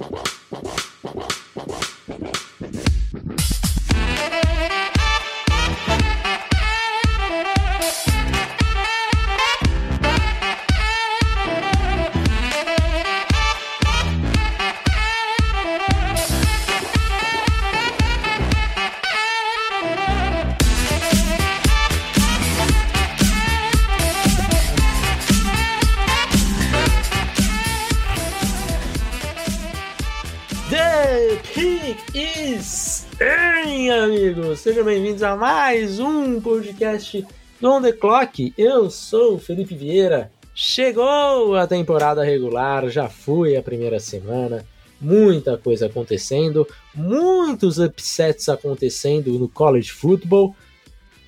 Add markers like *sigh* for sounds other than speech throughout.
Well. Sejam bem-vindos a mais um podcast do On The Clock. Eu sou o Felipe Vieira. Chegou a temporada regular, já foi a primeira semana, muita coisa acontecendo, muitos upsets acontecendo no college football.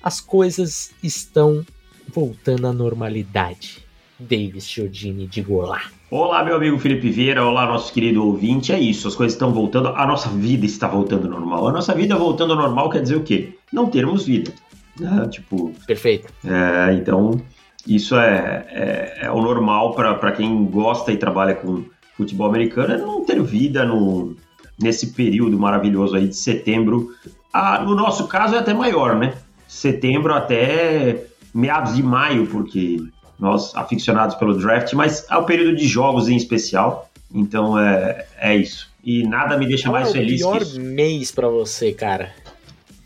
As coisas estão voltando à normalidade. Davis Chiodini de Golá. Olá, meu amigo Felipe Vieira, olá, nosso querido ouvinte. É isso, as coisas estão voltando, a nossa vida está voltando ao normal. A nossa vida voltando ao normal quer dizer o quê? Não termos vida. Né? Tipo. Perfeito. É, então, isso é, é, é o normal para quem gosta e trabalha com futebol americano, é não ter vida no, nesse período maravilhoso aí de setembro. Ah, no nosso caso é até maior, né? Setembro até meados de maio, porque nós aficionados pelo draft, mas é o período de jogos em especial. Então é, é isso. E nada me deixa Qual mais é feliz. o pior mês para você, cara?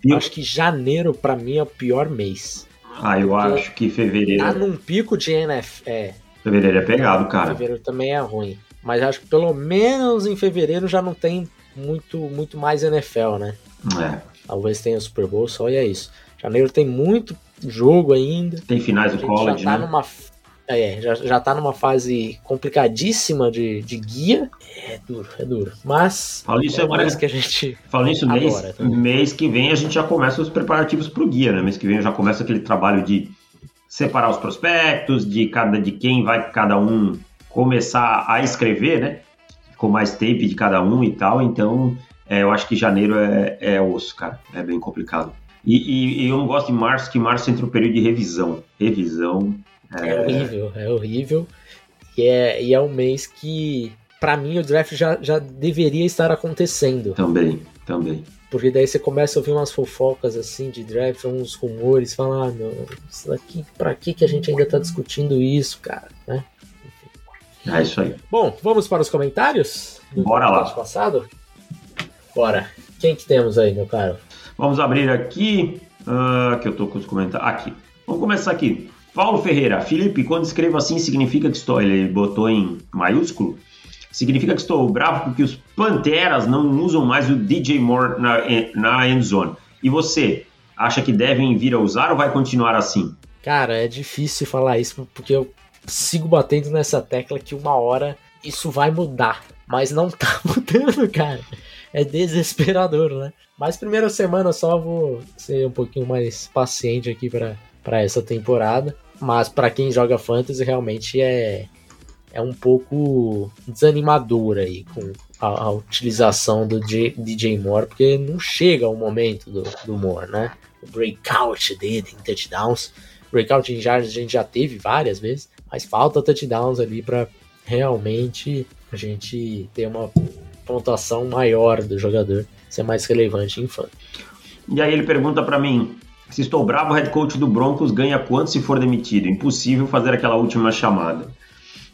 Eu acho que janeiro para mim é o pior mês. Ah, eu Porque acho que fevereiro. Tá num pico de NFL. É. Fevereiro é pegado, cara. Fevereiro também é ruim. Mas acho que pelo menos em fevereiro já não tem muito, muito mais NFL, né? É. Talvez tenha Super Bowl, só e é isso. Janeiro tem muito jogo ainda. Tem finais do college, já tá né? Numa, é, já, já tá numa fase complicadíssima de, de guia. É duro, é duro. Mas Fala isso, é mais que a gente Falando isso, mês, mês que vem a gente já começa os preparativos pro guia, né? Mês que vem já começa aquele trabalho de separar os prospectos, de cada de quem vai cada um começar a escrever, né? Com mais tape de cada um e tal. Então, é, eu acho que janeiro é, é osso, cara. É bem complicado. E, e, eu não gosto de março, que março entra o período de revisão. Revisão. É, é horrível, é horrível. E é, e é um mês que, para mim, o draft já, já deveria estar acontecendo. Também, também. Porque daí você começa a ouvir umas fofocas assim de draft, uns rumores, falar, ah, não, isso daqui, pra que, que a gente ainda tá discutindo isso, cara, né? Enfim. É isso aí. Bom, vamos para os comentários? Bora lá. passado? Bora. Quem que temos aí, meu caro? Vamos abrir aqui, uh, que eu tô com os comentários. Aqui. Vamos começar aqui. Paulo Ferreira, Felipe, quando escrevo assim significa que estou. Ele botou em maiúsculo. Significa que estou bravo porque os Panteras não usam mais o DJ Moore na, na end zone. E você, acha que devem vir a usar ou vai continuar assim? Cara, é difícil falar isso porque eu sigo batendo nessa tecla que uma hora isso vai mudar. Mas não *laughs* tá mudando, cara. É desesperador, né? Mas primeira semana só vou ser um pouquinho mais paciente aqui para essa temporada. Mas para quem joga fantasy realmente é é um pouco desanimador aí com a, a utilização do J, DJ Moore, porque não chega o momento do, do Moore, né? O breakout dele em touchdowns. Breakout em yards a gente já teve várias vezes, mas falta touchdowns ali para realmente a gente ter uma pontuação maior do jogador ser mais relevante em fã. E aí ele pergunta para mim, se estou bravo, o head coach do Broncos ganha quanto se for demitido? Impossível fazer aquela última chamada.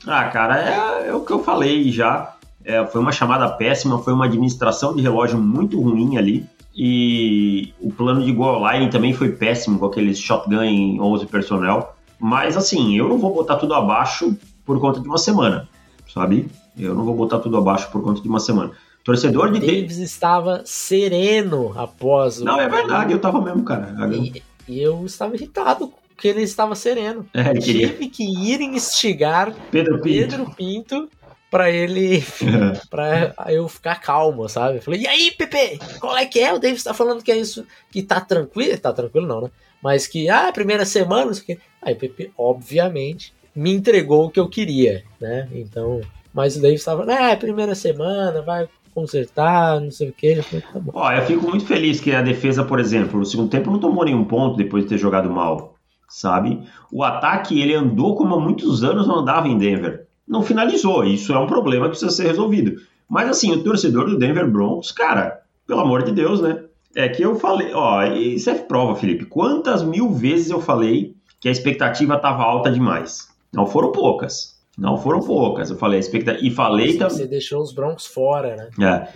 Ah, cara, é, é o que eu falei já. É, foi uma chamada péssima, foi uma administração de relógio muito ruim ali. E o plano de goal line também foi péssimo, com aqueles shotgun em 11 personnel. Mas assim, eu não vou botar tudo abaixo por conta de uma semana, sabe? Eu não vou botar tudo abaixo por conta de uma semana. Torcedor de Davis estava sereno após o. Não, é verdade, eu estava mesmo, cara. E, eu estava irritado porque ele estava sereno. É, Tive queria... que ir instigar Pedro Pinto, Pedro Pinto para ele. *laughs* para eu ficar calmo, sabe? Eu falei, e aí, Pepe? Qual é que é? O Davis está falando que é isso, que tá tranquilo. Tá tranquilo, não, né? Mas que, ah, primeira semana, aqui. Aí o Pepe, obviamente, me entregou o que eu queria, né? Então. Mas o Davis estava, né, primeira semana, vai consertar, não sei o que. Tá. Ó, eu fico muito feliz que a defesa, por exemplo, no segundo tempo não tomou nenhum ponto depois de ter jogado mal, sabe? O ataque, ele andou como há muitos anos não andava em Denver. Não finalizou, isso é um problema que precisa ser resolvido. Mas assim, o torcedor do Denver Broncos, cara, pelo amor de Deus, né? É que eu falei, ó, isso é prova, Felipe. Quantas mil vezes eu falei que a expectativa estava alta demais? Não foram poucas. Não foram poucas. Eu falei a expectativa. E falei também. Você deixou os Broncos fora, né? É.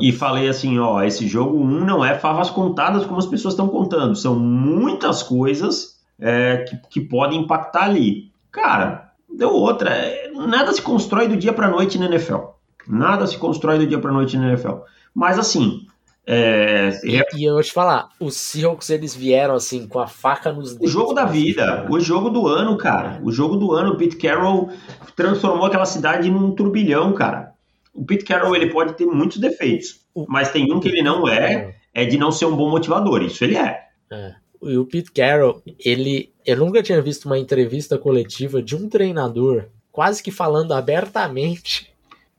E falei assim: ó, esse jogo 1 um não é favas contadas como as pessoas estão contando. São muitas coisas é, que, que podem impactar ali. Cara, deu outra. Nada se constrói do dia para noite na NFL. Nada se constrói do dia para noite na NFL. Mas assim, é, e, e, eu vou te falar, os Seahawks eles vieram assim com a faca nos dedos. O jogo da vida, o jogo do ano, cara. O jogo do ano, o Pete Carroll transformou aquela cidade num turbilhão, cara. O Pete Carroll ele pode ter muitos defeitos, mas tem um que ele não é, é de não ser um bom motivador. Isso ele é. é. E o Pete Carroll, ele, eu nunca tinha visto uma entrevista coletiva de um treinador quase que falando abertamente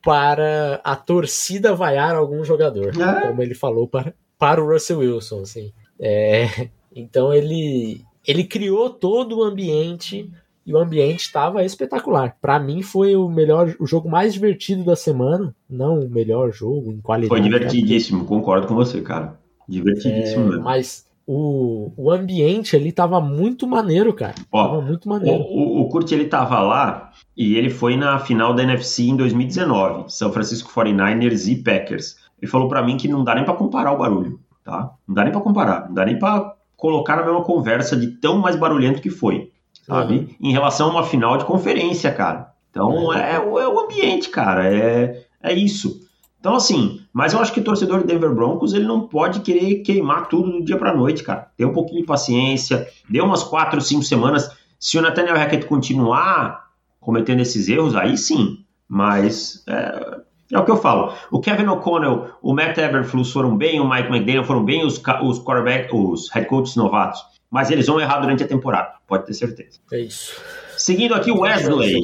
para a torcida vaiar algum jogador, é. como ele falou para, para o Russell Wilson, assim. É, então ele ele criou todo o ambiente e o ambiente estava espetacular. Para mim foi o melhor, o jogo mais divertido da semana, não o melhor jogo em qualidade. Foi divertidíssimo, concordo com você, cara. Divertidíssimo é, mesmo. Mas o, o ambiente ali tava muito maneiro, cara. Ó, tava muito maneiro. O, o, o Kurt ele tava lá e ele foi na final da NFC em 2019, São Francisco 49ers e Packers. Ele falou para mim que não dá nem para comparar o barulho, tá? Não dá nem para comparar, não dá nem para colocar na mesma conversa de tão mais barulhento que foi, sabe? Uhum. Em relação a uma final de conferência, cara. Então é, é, é o ambiente, cara, é, é isso. Então, assim, mas eu acho que o torcedor de Denver Broncos ele não pode querer queimar tudo do dia para noite, cara. Tem um pouquinho de paciência, dê umas quatro, cinco semanas. Se o Nathaniel Hackett continuar cometendo esses erros, aí sim. Mas é, é o que eu falo. O Kevin O'Connell, o Matt Eberflus foram bem, o Mike McDaniel foram bem, os, os quarterback, os head coaches novatos. Mas eles vão errar durante a temporada, pode ter certeza. É isso. Seguindo aqui, Wesley.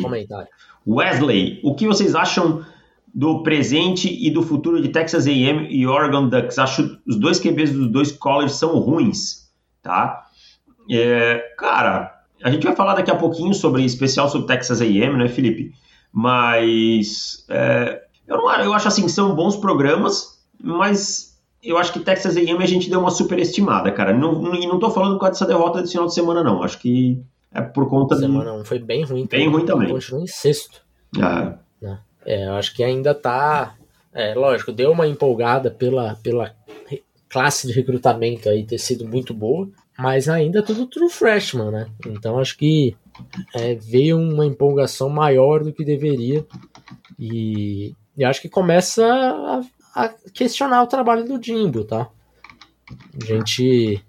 Wesley, o que vocês acham do presente e do futuro de Texas A&M e Oregon Ducks. Acho os dois QBs dos dois colleges são ruins, tá? É, cara, a gente vai falar daqui a pouquinho sobre especial sobre Texas A&M, né, Felipe? Mas é, eu, não, eu acho assim que são bons programas, mas eu acho que Texas A&M a gente deu uma superestimada, cara. Não, e não tô falando por causa dessa derrota desse final de semana, não. Acho que é por conta semana de... foi bem ruim. Bem ruim também. Continuou em sexto. Ah. É, eu acho que ainda tá. É, lógico, deu uma empolgada pela, pela classe de recrutamento aí ter sido muito boa, mas ainda tudo true freshman, né? Então acho que é, veio uma empolgação maior do que deveria e, e acho que começa a, a, questionar o trabalho do Jimbo, tá? A gente.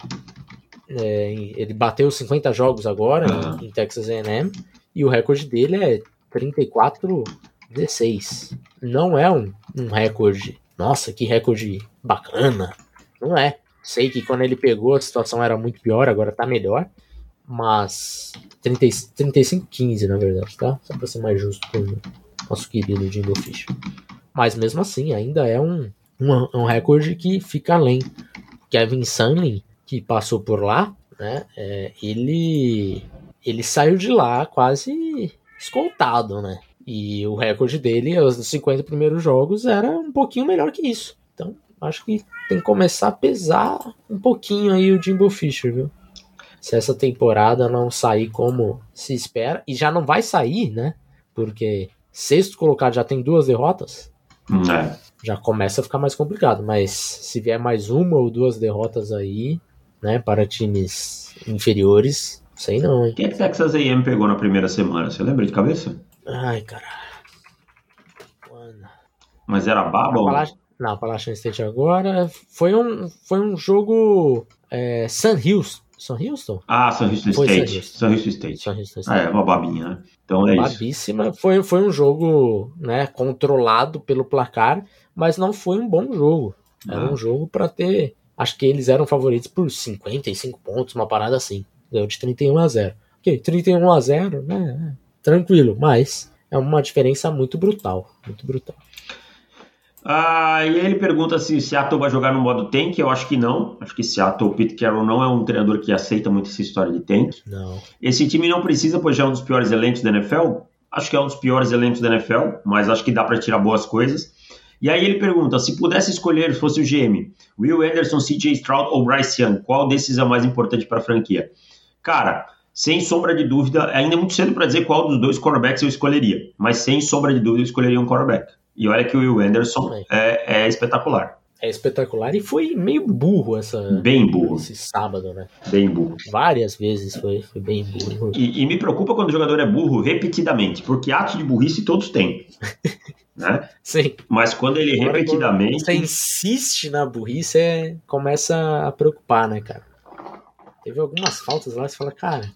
É, ele bateu 50 jogos agora uhum. em Texas A&M e o recorde dele é 34 16. Não é um, um recorde. Nossa, que recorde bacana. Não é. Sei que quando ele pegou a situação era muito pior, agora tá melhor. Mas 35-15, na verdade, tá? Só pra ser mais justo com o nosso querido Jimbo Fish. Mas mesmo assim, ainda é um, um, um recorde que fica além. Kevin Sunlin, que passou por lá, né? É, ele, ele saiu de lá quase escoltado, né? E o recorde dele, os 50 primeiros jogos, era um pouquinho melhor que isso. Então, acho que tem que começar a pesar um pouquinho aí o Jimbo Fisher, viu? Se essa temporada não sair como se espera, e já não vai sair, né? Porque sexto colocado já tem duas derrotas. É. Já começa a ficar mais complicado. Mas se vier mais uma ou duas derrotas aí, né, para times inferiores, sei não, hein? Quem é que Texas A&M pegou na primeira semana? Você lembra de cabeça? Ai, cara. Mas era baba? Ou... Não, Appalachian State agora. Foi um, foi um jogo é, San Houston. San Houston? Ah, San Houston foi State. San Houston State. San Houston State. Ah, é uma babinha, né? Então é Babíssima. isso. Foi, foi um jogo né, controlado pelo placar, mas não foi um bom jogo. Era ah. um jogo para ter. Acho que eles eram favoritos por 55 pontos, uma parada assim. Deu de 31 a 0. Ok, 31 a 0, né? Tranquilo, mas é uma diferença muito brutal, muito brutal. Ah, e ele pergunta se Seattle vai jogar no modo tank. Eu acho que não. Acho que Seattle, Pete Carroll não é um treinador que aceita muito essa história de tank. Não. Esse time não precisa, pois já é um dos piores elencos da NFL. Acho que é um dos piores elencos da NFL, mas acho que dá para tirar boas coisas. E aí ele pergunta: se pudesse escolher, fosse o GM, Will Anderson, CJ Stroud ou Bryce Young, qual desses é o mais importante para a franquia? Cara, sem sombra de dúvida, ainda é muito cedo para dizer qual dos dois quarterbacks eu escolheria, mas sem sombra de dúvida eu escolheria um quarterback. E olha que o Will Anderson é, é espetacular. É espetacular e foi meio burro essa. Bem burro. Esse sábado, né? Bem burro. Várias vezes foi, foi bem burro. E, e me preocupa quando o jogador é burro repetidamente, porque atos de burrice todos têm. *laughs* né? Sim. Mas quando ele Agora, repetidamente. Quando você insiste na burrice, é, começa a preocupar, né, cara? Teve algumas faltas lá, você fala, cara,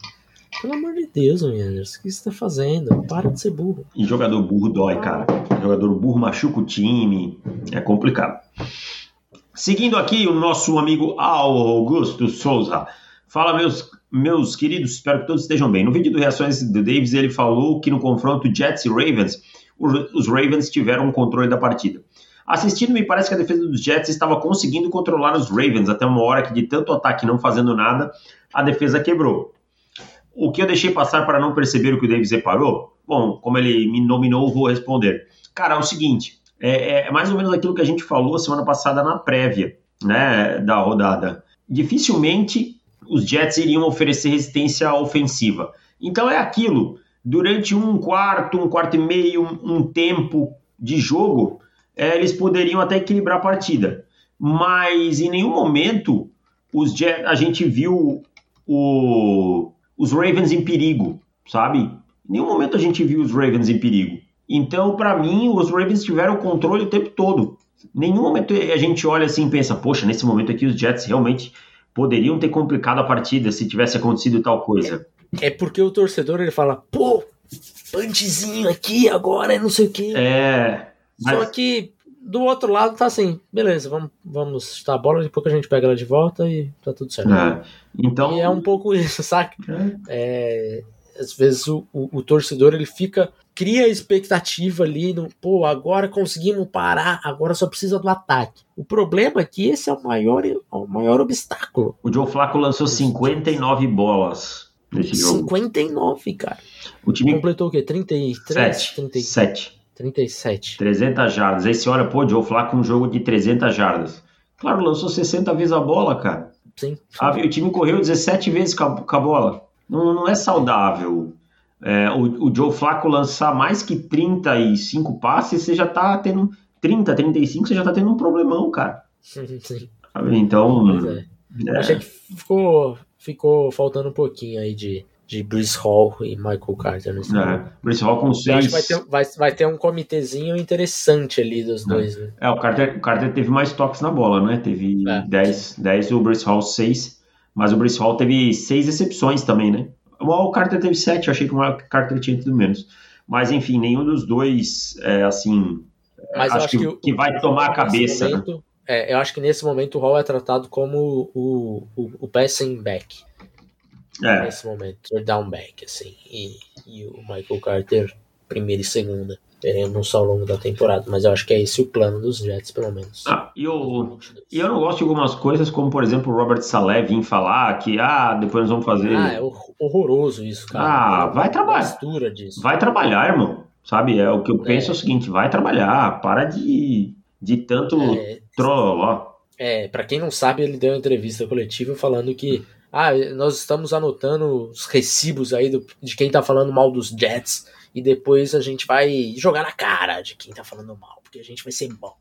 pelo amor de Deus, Anderson, o que você tá fazendo? Para de ser burro. E jogador burro dói, cara. Jogador burro machuca o time. É complicado. Seguindo aqui, o nosso amigo Augusto Souza. Fala, meus, meus queridos, espero que todos estejam bem. No vídeo do Reações do Davis, ele falou que no confronto Jets e Ravens, os Ravens tiveram o controle da partida. Assistindo, me parece que a defesa dos Jets estava conseguindo controlar os Ravens até uma hora que, de tanto ataque não fazendo nada, a defesa quebrou. O que eu deixei passar para não perceber o que o Davis reparou? Bom, como ele me nominou, vou responder. Cara, é o seguinte: é, é mais ou menos aquilo que a gente falou semana passada na prévia né, da rodada. Dificilmente os Jets iriam oferecer resistência ofensiva. Então é aquilo. Durante um quarto, um quarto e meio, um tempo de jogo, é, eles poderiam até equilibrar a partida. Mas em nenhum momento os Jets, a gente viu o, os Ravens em perigo, sabe? Em nenhum momento a gente viu os Ravens em perigo. Então, para mim, os Ravens tiveram o controle o tempo todo. Em nenhum momento a gente olha assim e pensa, poxa, nesse momento aqui os Jets realmente poderiam ter complicado a partida se tivesse acontecido tal coisa. É, é porque o torcedor ele fala, pô, punchzinho aqui agora, não sei o quê. É. Mas... Só que do outro lado tá assim, beleza, vamos, vamos chutar a bola, depois que a gente pega ela de volta e tá tudo certo. É. Então... E é um pouco *laughs* isso, saca? É. é, às vezes o, o, o, torcedor ele fica, cria expectativa ali, no, pô, agora conseguimos parar, agora só precisa do ataque. O problema é que esse é o maior, o maior obstáculo. O Joe Flacco lançou 59 bolas nesse jogo. 59, cara. O time completou o quê? 33? 7. 37. 37. 300 jardas. Aí você olha, pô, Joe Flacco um jogo de 300 jardas. Claro, lançou 60 vezes a bola, cara. Sim. Ah, o time correu 17 vezes com a, com a bola. Não, não é saudável. É, o, o Joe Flacco lançar mais que 35 passes, você já tá tendo 30, 35, você já tá tendo um problemão, cara. Sim, sim. Então. É. É. Achei que ficou, ficou faltando um pouquinho aí de de Bruce Hall e Michael Carter nesse é, Bruce Hall com seis. acho que vai ter, vai, vai ter um comitezinho interessante ali dos é. dois. Né? É, o Carter, o Carter teve mais toques na bola, né? Teve 10, é. 10 o Bruce Hall 6, mas o Bruce Hall teve seis recepções também, né? O Carter teve sete, eu achei que o Carter tinha tido menos. Mas enfim, nenhum dos dois, é, assim, mas acho, acho que, que, que, vai tomar a cabeça. Né? Momento, né? é, eu acho que nesse momento o Hall é tratado como o, o, o passing back é. nesse momento, down back, assim, e, e o Michael Carter, primeira e segunda. Veremos ao longo da temporada, mas eu acho que é esse o plano dos Jets, pelo menos. Ah, e, eu, e eu não gosto de algumas coisas, como por exemplo o Robert Saleh vir falar que ah, depois nós vamos fazer. Ah, é horroroso isso, cara. Ah, vai trabalhar. Vai trabalhar, irmão. Sabe? É o que eu penso é, é o seguinte: vai trabalhar, para de, de tanto é. É, pra quem não sabe, ele deu uma entrevista coletiva falando que ah, nós estamos anotando os recibos aí do, de quem tá falando mal dos Jets e depois a gente vai jogar na cara de quem tá falando mal, porque a gente vai ser bom.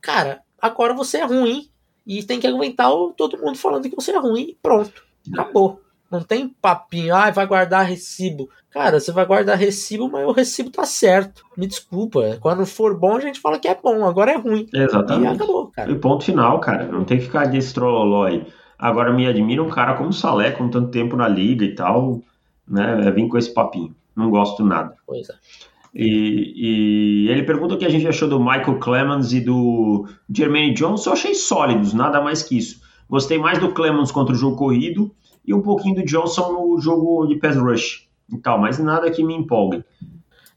Cara, agora você é ruim e tem que aguentar o, todo mundo falando que você é ruim e pronto. Acabou. Não tem papinho, ah, vai guardar recibo. Cara, você vai guardar recibo, mas o recibo tá certo. Me desculpa. Quando for bom, a gente fala que é bom, agora é ruim. Exatamente. E acabou, cara. E ponto final, cara. Não tem que ficar de aí. Agora me admira um cara como o Salé, com tanto tempo na liga e tal, né? Vim com esse papinho. Não gosto nada. Pois é. E, e, ele pergunta o que a gente achou do Michael Clemens e do Jermaine Jones. Eu achei sólidos, nada mais que isso. Gostei mais do Clemens contra o jogo corrido e um pouquinho do Johnson no jogo de pass rush e tal, mas nada que me empolgue.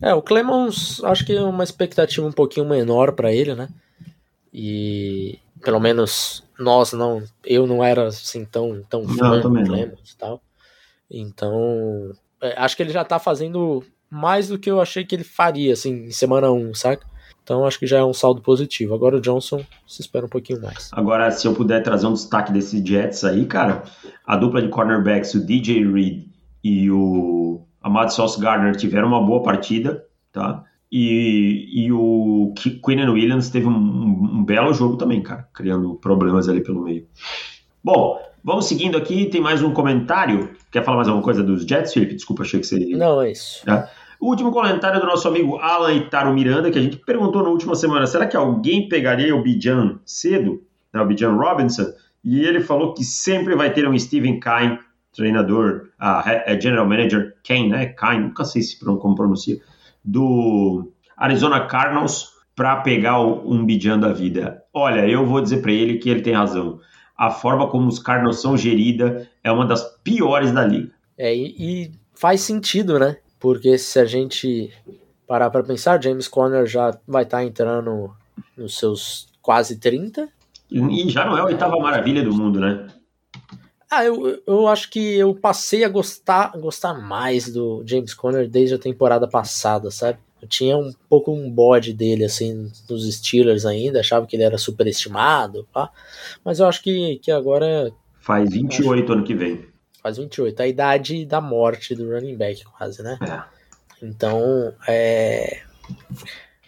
É, o Clemens acho que é uma expectativa um pouquinho menor para ele, né? E pelo menos nós não, eu não era assim tão, tão fã do Clemens e tal. Então, é, acho que ele já tá fazendo mais do que eu achei que ele faria, assim, em semana 1, saca? Então acho que já é um saldo positivo. Agora o Johnson se espera um pouquinho mais. Agora, se eu puder trazer um destaque desses Jets aí, cara, a dupla de cornerbacks, o DJ Reed e o Ahmad Sauce Gardner tiveram uma boa partida, tá? E, e o Quinn Williams teve um, um, belo jogo também, cara, criando problemas ali pelo meio. Bom, vamos seguindo aqui, tem mais um comentário. Quer falar mais alguma coisa dos Jets, Felipe? Desculpa, achei que você... Não, é isso. É. O último comentário do nosso amigo Alan Itaro Miranda, que a gente perguntou na última semana, será que alguém pegaria o Bijan cedo? Né, o Bijan Robinson? E ele falou que sempre vai ter um Steven Kine, treinador, uh, general manager, Kane, né? Kine, nunca sei se como pronuncia, do Arizona Cardinals para pegar um Bijan da vida. Olha, eu vou dizer para ele que ele tem razão. A forma como os Cardinals são gerida é uma das piores da liga. É, e, e faz sentido, né? Porque se a gente parar para pensar, James Conner já vai estar tá entrando nos seus quase 30. E já não é a oitava maravilha do mundo, né? Ah, eu, eu acho que eu passei a gostar, gostar mais do James Conner desde a temporada passada, sabe? Eu tinha um pouco um bode dele, assim, nos Steelers ainda, achava que ele era superestimado, pá. mas eu acho que, que agora. Faz 28 acho... ano que vem faz 28, a idade da morte do running back, quase, né? É. Então, é.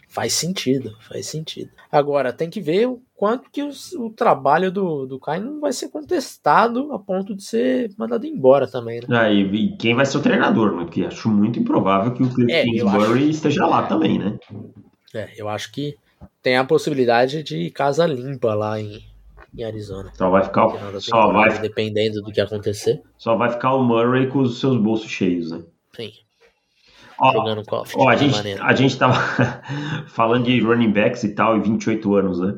Faz sentido, faz sentido. Agora, tem que ver o quanto que os, o trabalho do, do Kai não vai ser contestado a ponto de ser mandado embora também, né? Ah, e, e quem vai ser o treinador, né? Que acho muito improvável que o é, Kingsbury acho... esteja lá também, né? É, eu acho que tem a possibilidade de casa limpa lá em, em Arizona. Só vai ficar o, só vai dependendo do que acontecer. Só vai ficar o Murray com os seus bolsos cheios, né? Sim. Ó, Jogando cofre. Ó, a gente a gente tava *laughs* falando de running backs e tal e 28 anos, né?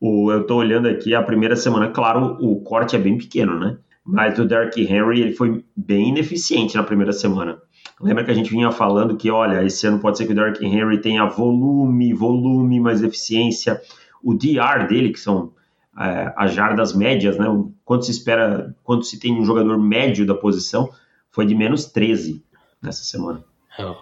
O, eu tô olhando aqui a primeira semana, claro, o corte é bem pequeno, né? Mas o Derrick Henry ele foi bem ineficiente na primeira semana. Lembra que a gente vinha falando que, olha, esse ano pode ser que o Derrick Henry tenha volume, volume, mais eficiência. O DR dele, que são é, as jardas médias, né? Quanto se espera, quanto se tem um jogador médio da posição, foi de menos 13 nessa semana. É,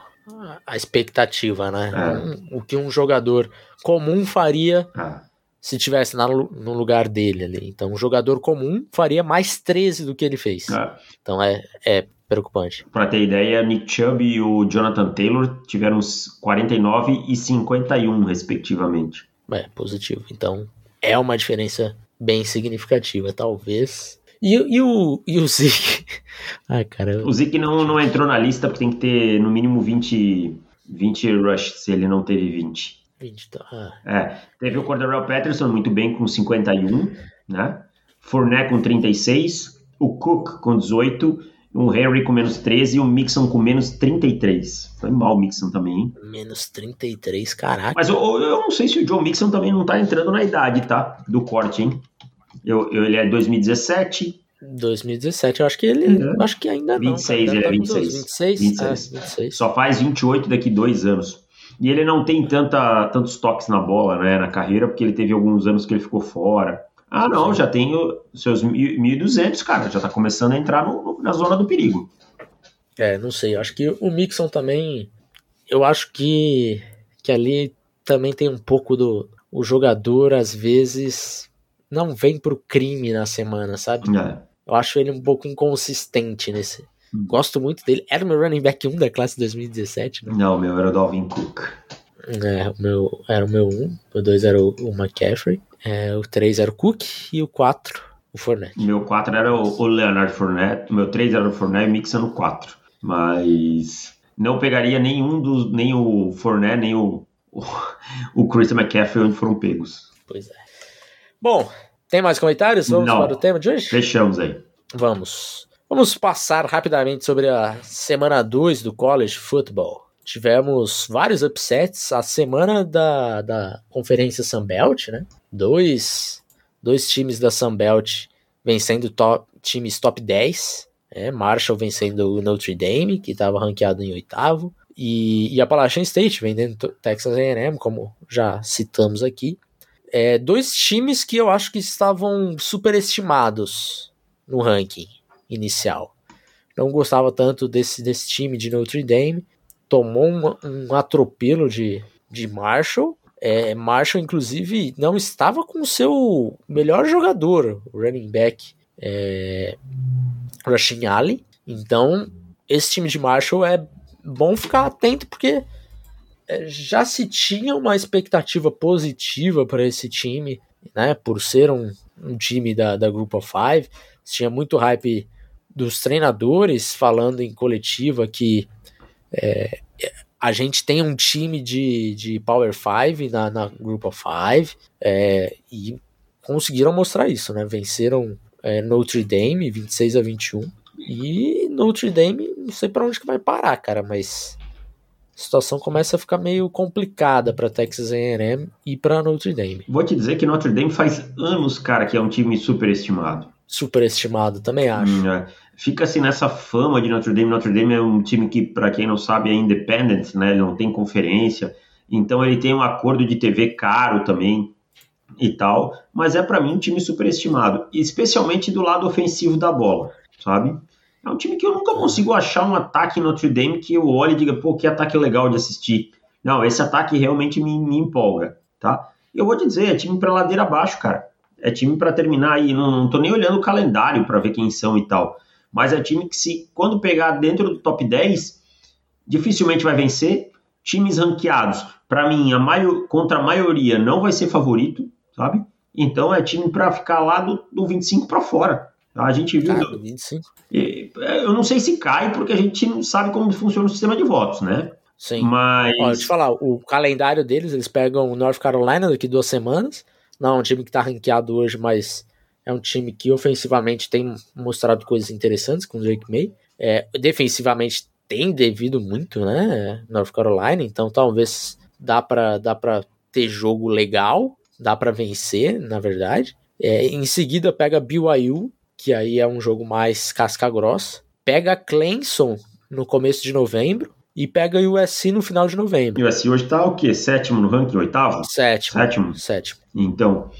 a expectativa, né? É. O que um jogador comum faria é. Se tivesse na, no lugar dele ali. Então, um jogador comum faria mais 13 do que ele fez. É. Então, é, é preocupante. Para ter ideia, Nick Chubb e o Jonathan Taylor tiveram 49 e 51, respectivamente. É, positivo. Então, é uma diferença bem significativa, talvez. E, e, o, e o Zeke? *laughs* Ai, cara. O Zeke não, não entrou na lista porque tem que ter no mínimo 20, 20 rush se ele não teve 20. 20 tá. Ah. É, teve o Cordarrelle Patterson muito bem com 51, né? Fournette com 36, o Cook com 18 um Henry com menos 13 e um Mixon com menos 33. Foi mal o Mixon também, hein? Menos 33, caraca. Mas eu, eu não sei se o Joe Mixon também não tá entrando na idade, tá? Do corte, hein? Eu, eu, ele é 2017. 2017, eu acho que ele. É. Acho que ainda 26, não. Ele é 26. 26? 26. Ah, 26. Só faz 28 daqui dois anos. E ele não tem tanta, tantos toques na bola, né? Na carreira, porque ele teve alguns anos que ele ficou fora. Ah, não, já tem seus 1.200, cara, já tá começando a entrar no, na zona do perigo. É, não sei, acho que o Mixon também, eu acho que, que ali também tem um pouco do o jogador, às vezes, não vem pro crime na semana, sabe? É. Eu acho ele um pouco inconsistente nesse. Gosto muito dele. Era o meu running back 1 da classe 2017, né? Não, meu era o Dalvin Cook. É, o meu, era o meu 1, o 2 era o, o McCaffrey. É, o 3 era o Cook e o 4 o Fournette. Meu 4 era o, o Leonard Fournette, o meu 3 era o Fournette e Mixon no 4. Mas não pegaria nenhum dos, nem o Fournette, nem o, o, *laughs* o Chris McCaffrey onde foram pegos. Pois é. Bom, tem mais comentários? Vamos não, para o tema de hoje? Fechamos aí. Vamos. Vamos passar rapidamente sobre a semana 2 do College Football. Tivemos vários upsets. A semana da, da Conferência Sunbelt, né? Dois, dois times da Sunbelt vencendo top, times top 10. Né? Marshall vencendo o Notre Dame, que estava ranqueado em oitavo. E, e Appalachian State vendendo Texas A&M, como já citamos aqui. É, dois times que eu acho que estavam superestimados no ranking inicial. Não gostava tanto desse, desse time de Notre Dame tomou um, um atropelo de, de Marshall. É, Marshall, inclusive, não estava com o seu melhor jogador, o running back, é, Rashin Ali. Então, esse time de Marshall é bom ficar atento, porque é, já se tinha uma expectativa positiva para esse time, né? Por ser um, um time da, da Group of Five, tinha muito hype dos treinadores falando em coletiva que é, a gente tem um time de, de Power 5 na, na Group of Five é, e conseguiram mostrar isso, né? Venceram é, Notre Dame 26 a 21 e Notre Dame não sei para onde que vai parar, cara, mas a situação começa a ficar meio complicada para Texas A&M e para Notre Dame. Vou te dizer que Notre Dame faz anos, cara, que é um time superestimado. Superestimado, também acho. Hum, é. Fica assim nessa fama de Notre Dame. Notre Dame é um time que, para quem não sabe, é independent, né? Ele não tem conferência. Então ele tem um acordo de TV caro também e tal. Mas é para mim um time superestimado, especialmente do lado ofensivo da bola, sabe? É um time que eu nunca consigo achar um ataque em Notre Dame que eu olhe e diga, pô, que ataque legal de assistir. Não, esse ataque realmente me, me empolga, tá? Eu vou te dizer, é time para ladeira abaixo, cara. É time para terminar aí. Não, não tô nem olhando o calendário para ver quem são e tal. Mas é time que, se quando pegar dentro do top 10, dificilmente vai vencer. Times ranqueados, para mim, a maior, contra a maioria não vai ser favorito, sabe? Então é time para ficar lá do, do 25 para fora. A gente viu. Cara, 25. É, eu não sei se cai, porque a gente não sabe como funciona o sistema de votos, né? Sim. Mas. Olha, deixa eu falar, o calendário deles, eles pegam o North Carolina daqui duas semanas. Não é um time que tá ranqueado hoje, mas é um time que ofensivamente tem mostrado coisas interessantes com o Drake May. É, defensivamente tem devido muito, né? North Carolina, então talvez dá para dá pra ter jogo legal, dá para vencer, na verdade. É, em seguida pega BYU, que aí é um jogo mais casca grossa. Pega Clemson no começo de novembro e pega o USC no final de novembro. O USC hoje tá o quê? Sétimo no ranking? Oitavo? Sétimo. Sétimo? Sétimo. Então...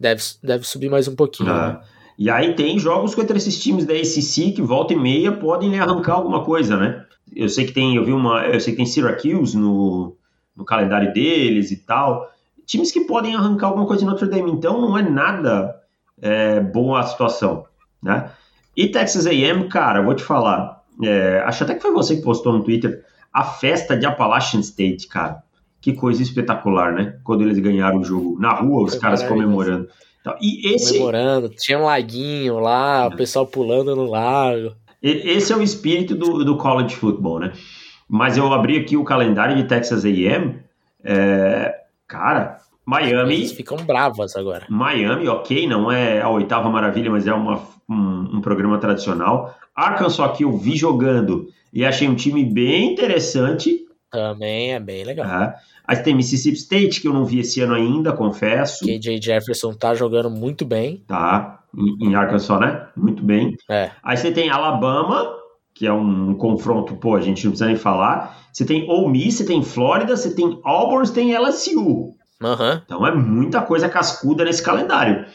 Deve, deve subir mais um pouquinho. Ah. Né? E aí tem jogos contra esses times da ACC que volta e meia podem arrancar alguma coisa, né? Eu sei que tem, eu vi uma, eu sei que tem Syracuse no, no calendário deles e tal. Times que podem arrancar alguma coisa em Notre Dame. Então não é nada é, boa a situação, né? E Texas A&M, cara, vou te falar, é, acho até que foi você que postou no Twitter, a festa de Appalachian State, cara. Que coisa espetacular, né? Quando eles ganharam o jogo na rua, os foi caras comemorando. Então, e esse... Comemorando, tinha um laguinho lá, o pessoal pulando no lago. Esse é o espírito do, do college football, né? Mas eu abri aqui o calendário de Texas A&M, é, cara, Miami. Eles ficam bravas agora. Miami, ok, não é a oitava maravilha, mas é uma, um, um, programa tradicional. Arkansas que eu vi jogando e achei um time bem interessante. Também é bem legal. É. Aí tem Mississippi State, que eu não vi esse ano ainda, confesso. KJ Jefferson tá jogando muito bem. Tá, em, em Arkansas, né? Muito bem. É. Aí você tem Alabama, que é um confronto, pô, a gente não precisa nem falar. Você tem Ole Miss, você tem Flórida, você tem Auburn, você tem LSU. Uhum. Então é muita coisa cascuda nesse calendário.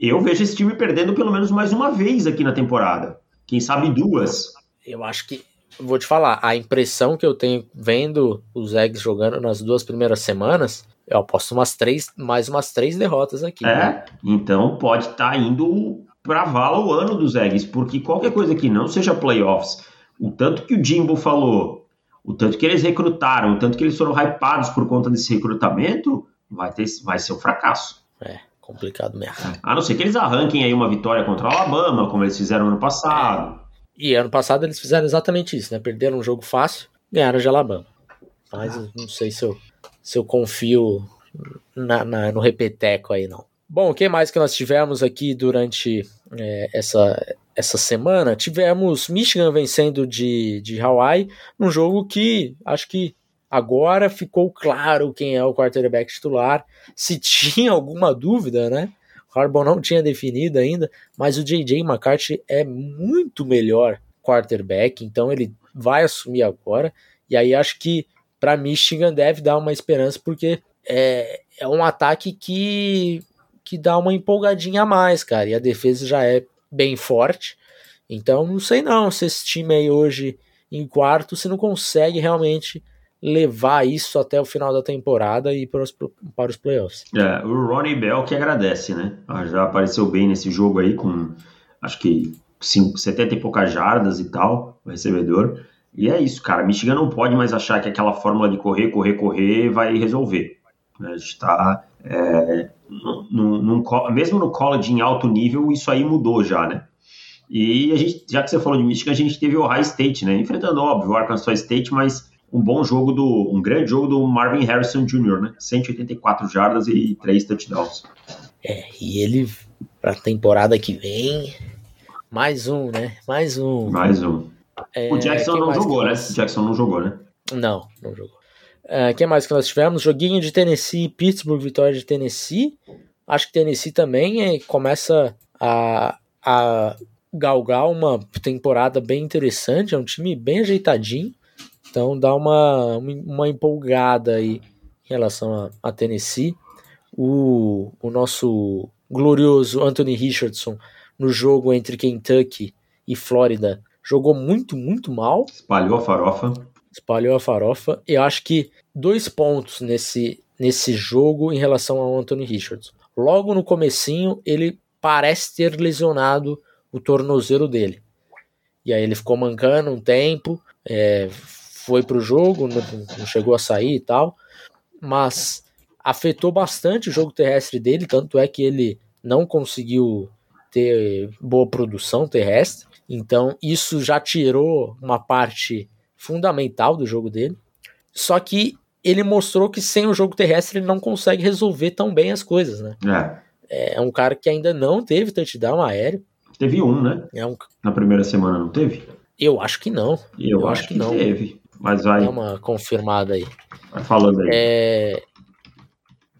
Eu vejo esse time perdendo pelo menos mais uma vez aqui na temporada. Quem sabe duas. Eu acho que. Vou te falar, a impressão que eu tenho vendo os Eggs jogando nas duas primeiras semanas, eu aposto umas três, mais umas três derrotas aqui. É, né? então pode estar tá indo pra vala o ano dos Eggs, porque qualquer coisa que não seja playoffs, o tanto que o Jimbo falou, o tanto que eles recrutaram, o tanto que eles foram hypados por conta desse recrutamento, vai, ter, vai ser um fracasso. É, complicado mesmo. A não ser que eles arranquem aí uma vitória contra o Alabama, como eles fizeram ano passado. E ano passado eles fizeram exatamente isso, né? Perderam um jogo fácil, ganharam de Alabama. Mas ah. não sei se eu, se eu confio na, na, no repeteco aí, não. Bom, o que mais que nós tivemos aqui durante é, essa, essa semana? Tivemos Michigan vencendo de, de Hawaii, num jogo que acho que Agora ficou claro quem é o quarterback titular. Se tinha alguma dúvida, né? Harbaugh não tinha definido ainda, mas o JJ McCarthy é muito melhor quarterback, então ele vai assumir agora. E aí acho que para Michigan deve dar uma esperança, porque é, é um ataque que, que dá uma empolgadinha a mais, cara. E a defesa já é bem forte. Então não sei não se esse time aí hoje em quarto se não consegue realmente levar isso até o final da temporada e para os, para os playoffs. É, o Ronnie Bell que agradece, né? Ah, já apareceu bem nesse jogo aí com acho que 5, 70 e poucas jardas e tal, o recebedor. E é isso, cara. Michigan não pode mais achar que aquela fórmula de correr, correr, correr vai resolver. A gente está. É, mesmo no college em alto nível, isso aí mudou já, né? E a gente, já que você falou de Michigan, a gente teve o High State, né? Enfrentando, óbvio, o Arkansas State, mas um bom jogo do. um grande jogo do Marvin Harrison Jr., né? 184 jardas e 3 touchdowns. É, e ele, pra temporada que vem, mais um, né? Mais um. Mais um. É, o Jackson não jogou, né? Jackson não jogou, né? Não, não jogou. Uh, que mais que nós tivemos? Joguinho de Tennessee, Pittsburgh, vitória de Tennessee. Acho que Tennessee também é, começa a, a galgar uma temporada bem interessante. É um time bem ajeitadinho. Então dá uma, uma empolgada aí em relação a, a Tennessee. O, o nosso glorioso Anthony Richardson no jogo entre Kentucky e Flórida jogou muito, muito mal. Espalhou a farofa. Espalhou a farofa. Eu acho que dois pontos nesse, nesse jogo em relação ao Anthony Richardson. Logo no comecinho, ele parece ter lesionado o tornozelo dele. E aí ele ficou mancando um tempo, é, foi pro jogo, não, não chegou a sair e tal, mas afetou bastante o jogo terrestre dele, tanto é que ele não conseguiu ter boa produção terrestre. Então, isso já tirou uma parte fundamental do jogo dele. Só que ele mostrou que sem o jogo terrestre ele não consegue resolver tão bem as coisas, né? É. é um cara que ainda não teve touchdown aéreo. Teve um, né? É um... Na primeira semana não teve? Eu acho que não. Eu, Eu acho, acho, que, que não. teve. Mas vai. Dá uma confirmada aí. Vai falando aí. É...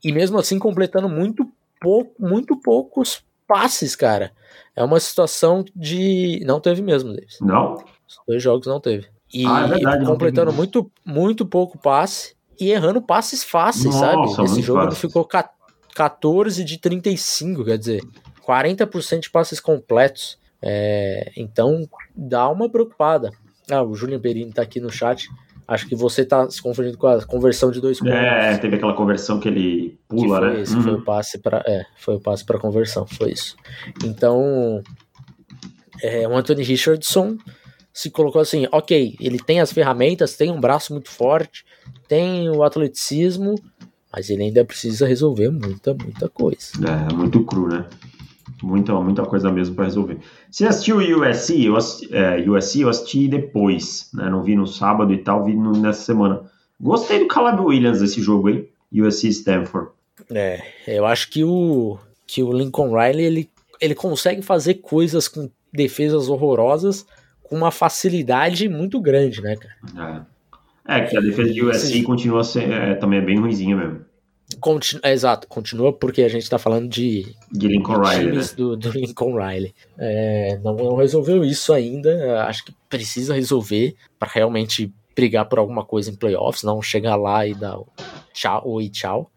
E mesmo assim completando muito pouco, muito poucos passes, cara. É uma situação de. Não teve mesmo, Davis. Não? Os dois jogos não teve. E ah, é verdade, completando muito, muito pouco passe e errando passes fáceis, Nossa, sabe? Esse jogo ficou 14 de 35, quer dizer, 40% de passes completos. É, então dá uma preocupada. Ah, o Julian Perini tá aqui no chat. Acho que você tá se confundindo com a conversão de dois pontos. É, teve aquela conversão que ele pula, que foi né? Esse, uhum. Foi o passe para, é, foi o passe para conversão, foi isso. Então, é, o Anthony Richardson se colocou assim, ok, ele tem as ferramentas, tem um braço muito forte, tem o atleticismo, mas ele ainda precisa resolver muita, muita coisa. É, muito cru, né? Muita, muita coisa mesmo para resolver. Você assistiu o USC? Eu assisti, é, USC eu assisti depois, né? Não vi no sábado e tal, vi no, nessa semana. Gostei do Caleb Williams desse jogo aí, USC Stanford. É, eu acho que o, que o Lincoln Riley, ele, ele consegue fazer coisas com defesas horrorosas com uma facilidade muito grande, né, cara? É, é que a defesa de USC continua ser, é, também é bem ruimzinha mesmo. Continu, é, exato, continua porque a gente está falando de, de Lincoln de Riley, né? do, do, Lincoln Riley. É, não, não, resolveu isso ainda, acho que precisa resolver para realmente brigar por alguma coisa em playoffs, não chegar lá e dar tchau, oi, tchau.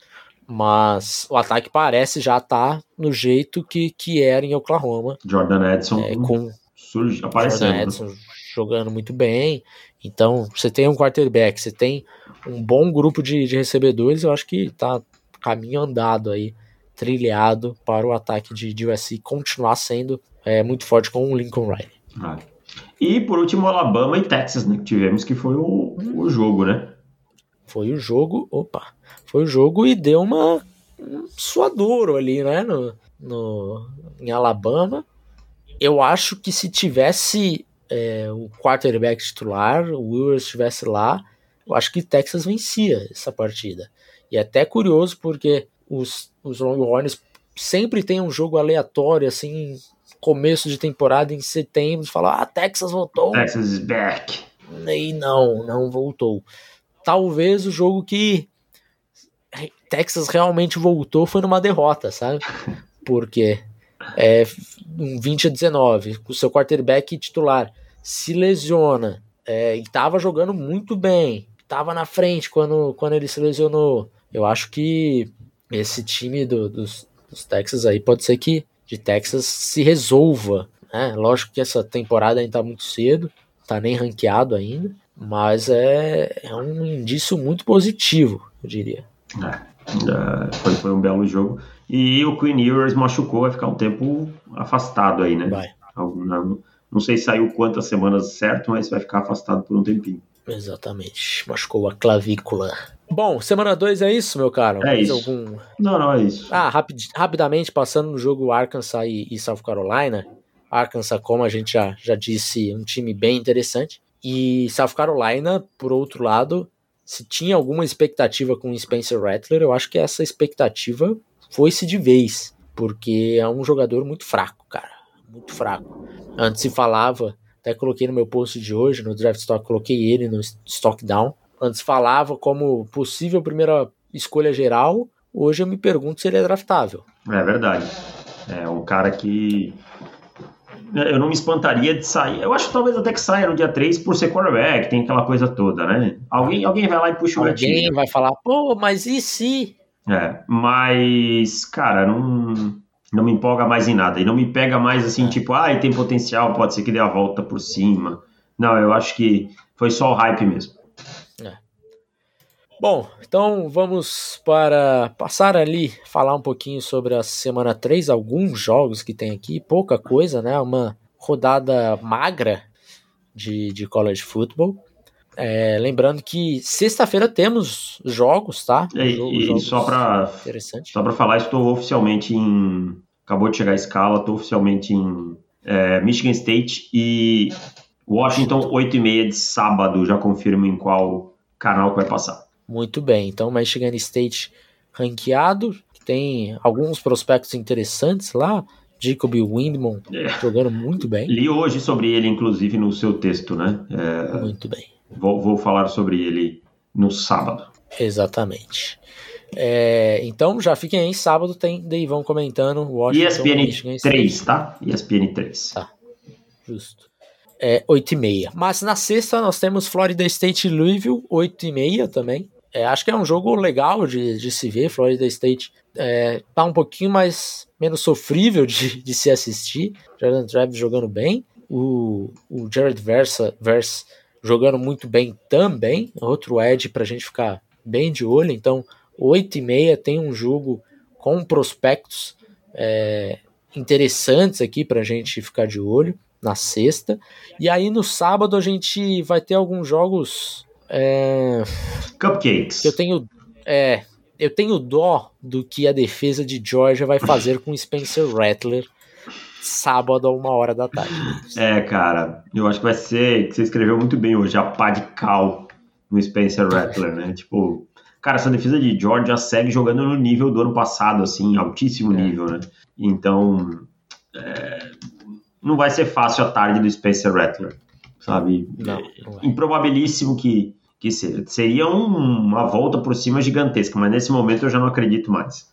Mas o ataque parece já estar tá no jeito que, que era em Oklahoma. Jordan Edson é, com surge, aparecendo. Jordan né? Edson jogando muito bem. Então, você tem um quarterback, você tem um bom grupo de, de recebedores, eu acho que tá caminho andado aí, trilhado para o ataque de, de USC continuar sendo é, muito forte com o Lincoln Riley. Ah. E por último, Alabama e Texas, né, que tivemos, que foi o, o jogo, né? Foi o jogo, opa, foi o jogo e deu uma um suadouro ali, né, no, no, em Alabama. Eu acho que se tivesse é, o quarterback titular, o Williams estivesse lá, eu acho que Texas vencia essa partida. E é até curioso porque os, os Longhorns sempre tem um jogo aleatório, assim, começo de temporada em setembro, falar, ah, Texas voltou. Texas is back. E não, não voltou. Talvez o jogo que Texas realmente voltou foi numa derrota, sabe? Porque é, um 20 a 19, com o seu quarterback titular se lesiona é, e tava jogando muito bem, tava na frente quando, quando ele se lesionou. Eu acho que esse time do, dos, dos Texas aí pode ser que de Texas se resolva. Né? Lógico que essa temporada ainda tá muito cedo, tá nem ranqueado ainda, Mas é, é um indício muito positivo, eu diria. É, foi, foi um belo jogo. E o Queen Ewers machucou, vai ficar um tempo afastado aí, né? Vai. Não, não sei se saiu quantas semanas certo, mas vai ficar afastado por um tempinho. Exatamente. Machucou a clavícula. Bom, semana 2 é isso, meu caro? É Mais isso. algum. Não, não, é isso. Ah, rapid, rapidamente, passando no jogo Arkansas e, e South Carolina. Arkansas, como a gente já, já disse, um time bem interessante. E South Carolina, por outro lado, se tinha alguma expectativa com o Spencer Rattler, eu acho que essa expectativa foi-se de vez. Porque é um jogador muito fraco. Muito fraco. Antes se falava, até coloquei no meu post de hoje, no Draft Stock, coloquei ele no Stock Down. Antes falava como possível primeira escolha geral, hoje eu me pergunto se ele é draftável. É verdade. É um cara que. Eu não me espantaria de sair. Eu acho que talvez até que saia no dia 3 por ser quarterback, tem aquela coisa toda, né? Alguém, alguém vai lá e puxa o Alguém gatilho. vai falar, pô, mas e se? É, mas, cara, não, não me empolga mais em nada. E não me pega mais assim, tipo, ah, tem potencial, pode ser que dê a volta por cima. Não, eu acho que foi só o hype mesmo. Bom, então vamos para passar ali, falar um pouquinho sobre a semana 3, alguns jogos que tem aqui, pouca coisa, né? Uma rodada magra de, de college football. É, lembrando que sexta-feira temos jogos, tá? E, Jogo- e só Interessante. só pra falar, estou oficialmente em. Acabou de chegar a escala, estou oficialmente em é, Michigan State e Washington, 8h30 de sábado. Já confirmo em qual canal que vai passar. Muito bem, então Michigan State ranqueado, tem alguns prospectos interessantes lá, Jacob Windmon É. jogando muito bem, Li hoje sobre ele, inclusive, no seu texto, né? É, muito bem, vou, vou falar sobre ele no sábado. exatamente. É, então já fiquem aí, sábado tem Deivão comentando Washington ESPN Michigan State. 3, tá? ESPN 3. Tá. Justo. É 8 e meia. Mas na sexta nós temos Florida State e Louisville, 8 e meia também. É, acho que é um jogo legal de, de se ver. Florida State é, tá um pouquinho mais menos sofrível de, de se assistir. Jordan Travis jogando bem. O, o Jared Versa, Verse jogando muito bem também. Outro edge pra gente ficar bem de olho. Então, 8 e meia tem um jogo com prospectos é, interessantes aqui pra gente ficar de olho na sexta. E aí no sábado a gente vai ter alguns jogos é, Cupcakes. eu tenho. É, eu tenho dó do que a defesa de Georgia vai fazer com Spencer Rattler sábado a uma hora da tarde. É, cara, eu acho que vai ser. Você escreveu muito bem hoje, a pá de cal no Spencer Rattler, né? Tipo, cara, essa defesa de Georgia segue jogando no nível do ano passado, assim, altíssimo É. nível, né? Então, é, não vai ser fácil a tarde do Spencer Rattler, sabe? Não, É não é. improbabilíssimo que, que seja. Seria um- uma volta por cima gigantesca, mas nesse momento eu já não acredito mais.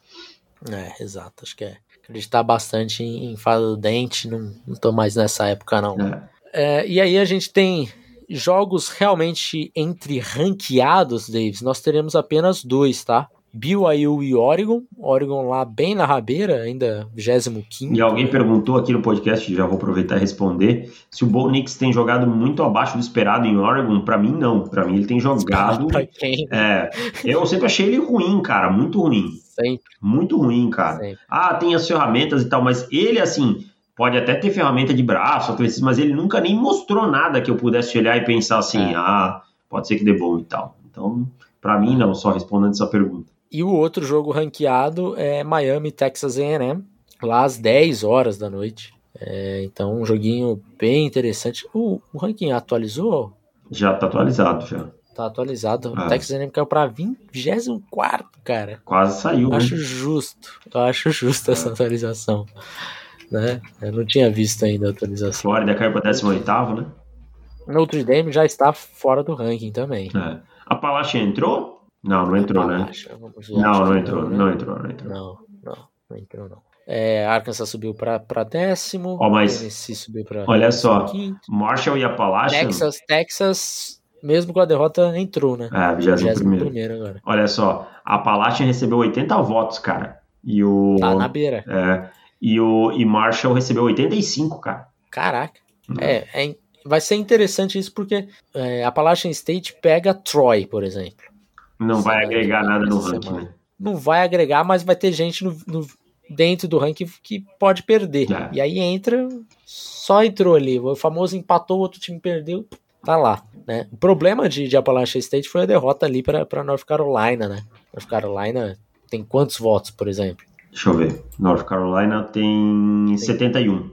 É, exato. Acho que é acreditar bastante em, em fada do dente. Não, não tô mais nessa época, não. É. É, e aí a gente tem jogos realmente entre ranqueados, Davis. Nós teremos apenas dois, tá? BYU e Oregon. Oregon lá bem na rabeira, ainda 25. E alguém perguntou aqui no podcast, já vou aproveitar e responder, se o Bo Nix tem jogado muito abaixo do esperado em Oregon. Pra mim, não. Pra mim, ele tem jogado. Pra quem? É, eu sempre achei ele ruim, cara. Muito ruim. Sempre, Muito ruim, cara. sempre. Ah, tem as ferramentas e tal, mas ele, assim, pode até ter ferramenta de braço, atletismo, mas ele nunca nem mostrou nada que eu pudesse olhar e pensar assim, É. ah, pode ser que dê bom e tal. Então, pra mim, não, só respondendo essa pergunta. E o outro jogo ranqueado é Miami Texas A&M, lá às 10 horas da noite. É, então, um joguinho bem interessante. O, o ranking atualizou? Já tá atualizado, já. Tá atualizado. Ah. O Texas A&M caiu pra 24, cara. Quase saiu, né? Acho justo. Eu acho justo essa atualização. Né? Eu não tinha visto ainda a atualização. Flórida caiu pra 18 né? Notre Dame já está fora do ranking também. É. A Palache entrou? Não, não entrou, né? Não, não entrou, né? não entrou, não entrou. Não, não, não entrou não. É, Arkansas subiu pra, pra décimo. Ó, mas- Tennessee subiu pra Olha só, quinto. Marshall e Appalachian. Texas, Texas, mesmo com a derrota, entrou, né? É, 21 primeiro. primeiro agora. Olha só, a Appalachian recebeu 80 votos, cara. E o. Tá na beira. é, e o e Marshall recebeu 85, cara. Caraca. Hum. É, é vai ser interessante isso porque é, Appalachian State pega Troy, por exemplo. Não vai agregar nada no ranking, né? Não vai agregar, mas vai ter gente no, no dentro do ranking que pode perder. É. E aí entra, só entrou ali, o famoso empatou, o outro time perdeu, tá lá. Né? O problema de, de Appalachian State foi a derrota ali para North Carolina, né? North Carolina tem quantos votos, por exemplo? Deixa eu ver. North Carolina tem, tem 71.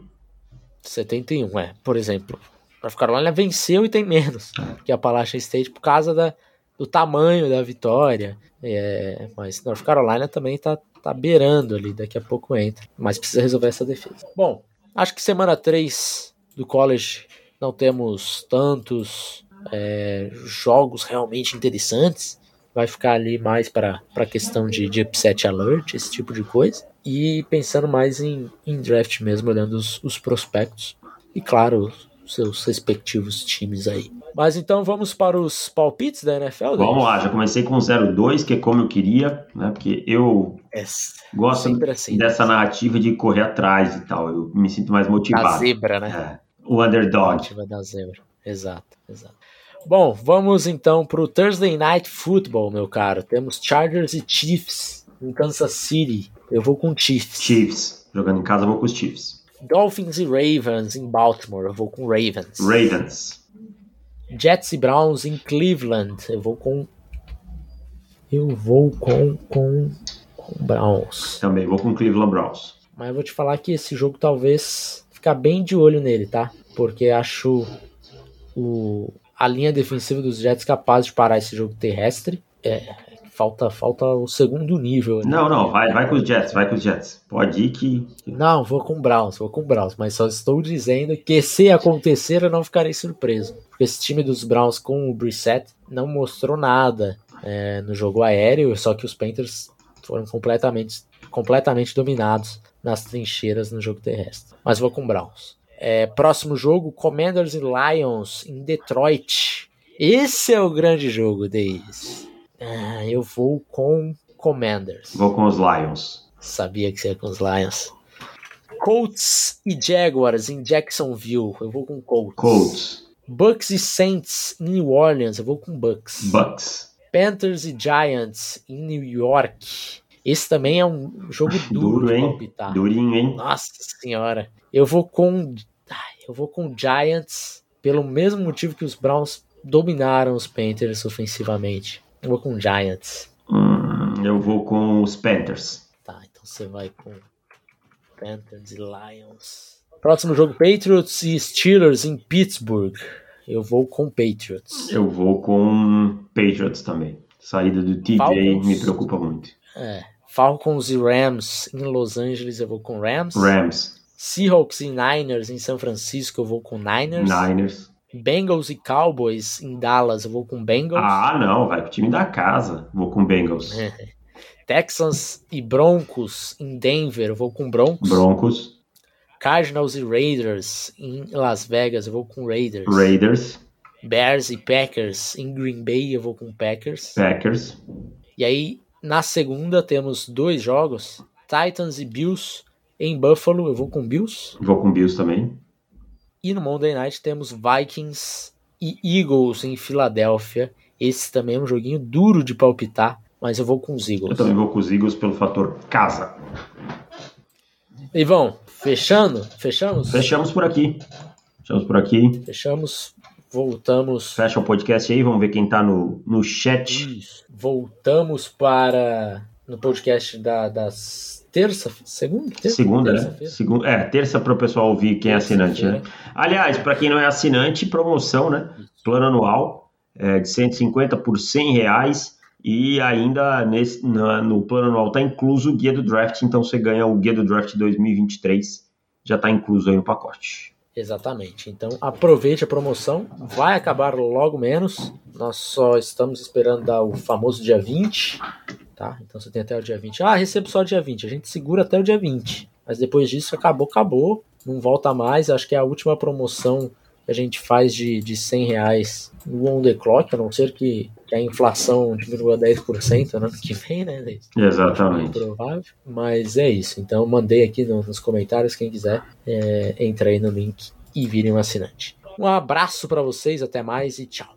71, é. Por exemplo, North Carolina venceu e tem menos é. que a Appalachian State por causa da, do tamanho da vitória. É, mas North Carolina também tá, tá beirando ali, daqui a pouco entra. Mas precisa resolver essa defesa. Bom, acho que semana 3 do college não temos tantos é, jogos realmente interessantes. Vai ficar ali mais para a questão de, de upset alert, esse tipo de coisa. E pensando mais em, em draft mesmo, olhando os, os prospectos. E claro, seus respectivos times aí. Mas então vamos para os palpites da NFL? Vamos lá, já comecei com 0-2, que é como eu queria, né? Porque eu é, gosto assim, dessa narrativa de correr atrás e tal. Eu me sinto mais motivado. A zebra, né? É, o underdog. A narrativa da zebra. Exato, exato. Bom, vamos então para o Thursday Night Football, meu caro. Temos Chargers e Chiefs em Kansas City. Eu vou com Chiefs. Chiefs. Jogando em casa, eu vou com os Chiefs. Dolphins e Ravens em Baltimore, eu vou com Ravens. Ravens. Jets e Browns em Cleveland, eu vou com. Eu vou com, com, com Browns. Também vou com Cleveland Browns. Mas eu vou te falar que esse jogo talvez ficar bem de olho nele, tá? Porque acho o, a linha defensiva dos Jets capaz de parar esse jogo terrestre. É, falta falta o segundo nível. Não, não, vai, vai com os Jets, vai com os Jets. Pode ir que. Não, vou com o Browns, vou com o Browns, mas só estou dizendo que se acontecer eu não ficarei surpreso. Porque esse time dos Browns com o Brissett não mostrou nada é, no jogo aéreo, só que os Panthers foram completamente, completamente dominados nas trincheiras no jogo terrestre. Mas vou com o Browns. É, próximo jogo, Commanders e Lions em Detroit. Esse é o grande jogo deles. Ah, eu vou com Commanders. Vou com os Lions. Sabia que você ia com os Lions. Colts e Jaguars em Jacksonville. Eu vou com Colts. Colts. Bucks e Saints em New Orleans. Eu vou com Bucks. Bucks. Panthers e Giants em New York. Esse também é um jogo duro, duro hein? palpitar. Durinho, hein? Nossa senhora. Eu vou com eu vou com Giants pelo mesmo motivo que os Browns dominaram os Panthers ofensivamente. Eu vou com Giants. Hum, eu vou com os Panthers. Tá, então você vai com Panthers e Lions. Próximo jogo, Patriots e Steelers em Pittsburgh. Eu vou com Patriots. Eu vou com Patriots também. Saída do TJ me preocupa muito. É. Falcons e Rams em Los Angeles, eu vou com Rams. Rams. Seahawks e Niners em São Francisco, eu vou com Niners. Niners. Bengals e Cowboys em Dallas, eu vou com Bengals. Ah, não, vai pro time da casa. Vou com Bengals. *laughs* Texans e Broncos em Denver, eu vou com Broncos. Broncos. Cardinals e Raiders em Las Vegas, eu vou com Raiders. Raiders. Bears e Packers em Green Bay, eu vou com Packers. Packers. E aí, na segunda, temos dois jogos: Titans e Bills em Buffalo, eu vou com Bills. Vou com Bills também. E no Monday Night temos Vikings e Eagles em Filadélfia. Esse também é um joguinho duro de palpitar, mas eu vou com os Eagles. Eu também vou com os Eagles pelo fator casa. Ivão, fechando? Fechamos? Fechamos por aqui. Fechamos por aqui. Fechamos. Voltamos. Fecha o podcast aí, vamos ver quem tá no, no chat. Isso. Voltamos para no podcast da, das terça, segunda? Terça, segunda, terça né? Segunda, é, terça para o pessoal ouvir quem é assinante, né? Aliás, para quem não é assinante, promoção, né? Plano anual é, de 150 por 100 reais e ainda nesse, na, no plano anual está incluso o guia do draft, então você ganha o guia do draft 2023, já está incluso aí no pacote. Exatamente. Então aproveite a promoção, vai acabar logo menos. Nós só estamos esperando dar o famoso dia 20 tá? Então você tem até o dia 20. Ah, recebo só dia 20. A gente segura até o dia 20. Mas depois disso acabou, acabou. Não volta mais. Acho que é a última promoção que a gente faz de, de 100 reais no on the clock, a não ser que, que a inflação diminua 10% no ano que vem, né? Exatamente. É provável. Mas é isso. Então mandei aqui no, nos comentários. Quem quiser, é, entra aí no link e vire um assinante. Um abraço para vocês, até mais e tchau.